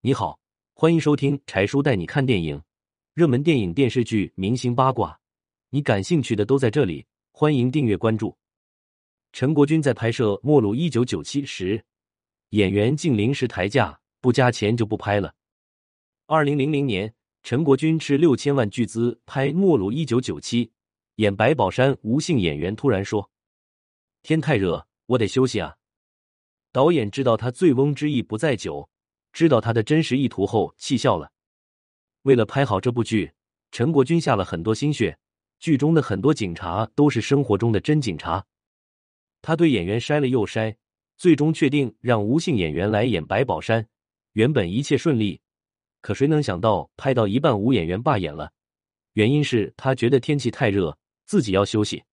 你好，欢迎收听柴叔带你看电影，热门电影、电视剧、明星八卦，你感兴趣的都在这里。欢迎订阅关注。陈国军在拍摄《末路一九九七》时，演员竟临时抬价，不加钱就不拍了。二零零零年，陈国军斥六千万巨资拍《末路一九九七》，演白宝山吴姓演员突然说：“天太热，我得休息啊。”导演知道他醉翁之意不在酒。知道他的真实意图后，气笑了。为了拍好这部剧，陈国军下了很多心血。剧中的很多警察都是生活中的真警察。他对演员筛了又筛，最终确定让吴姓演员来演白宝山。原本一切顺利，可谁能想到拍到一半，吴演员罢演了。原因是他觉得天气太热，自己要休息。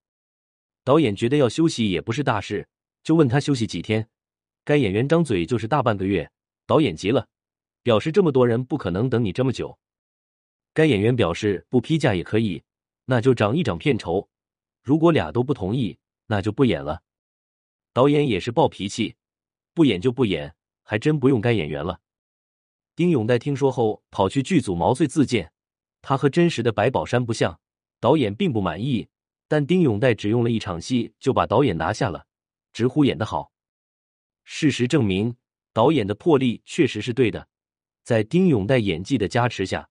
导演觉得要休息也不是大事，就问他休息几天。该演员张嘴就是大半个月。导演急了，表示这么多人不可能等你这么久。该演员表示不批假也可以，那就涨一涨片酬。如果俩都不同意，那就不演了。导演也是暴脾气，不演就不演，还真不用该演员了。丁永岱听说后跑去剧组毛遂自荐，他和真实的白宝山不像，导演并不满意，但丁永岱只用了一场戏就把导演拿下了，直呼演得好。事实证明。导演的魄力确实是对的，在丁永岱演技的加持下，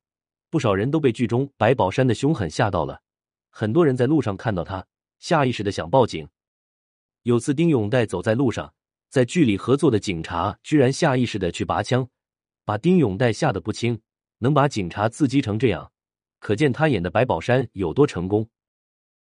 不少人都被剧中白宝山的凶狠吓到了。很多人在路上看到他，下意识的想报警。有次丁永岱走在路上，在剧里合作的警察居然下意识的去拔枪，把丁永岱吓得不轻。能把警察刺激成这样，可见他演的白宝山有多成功。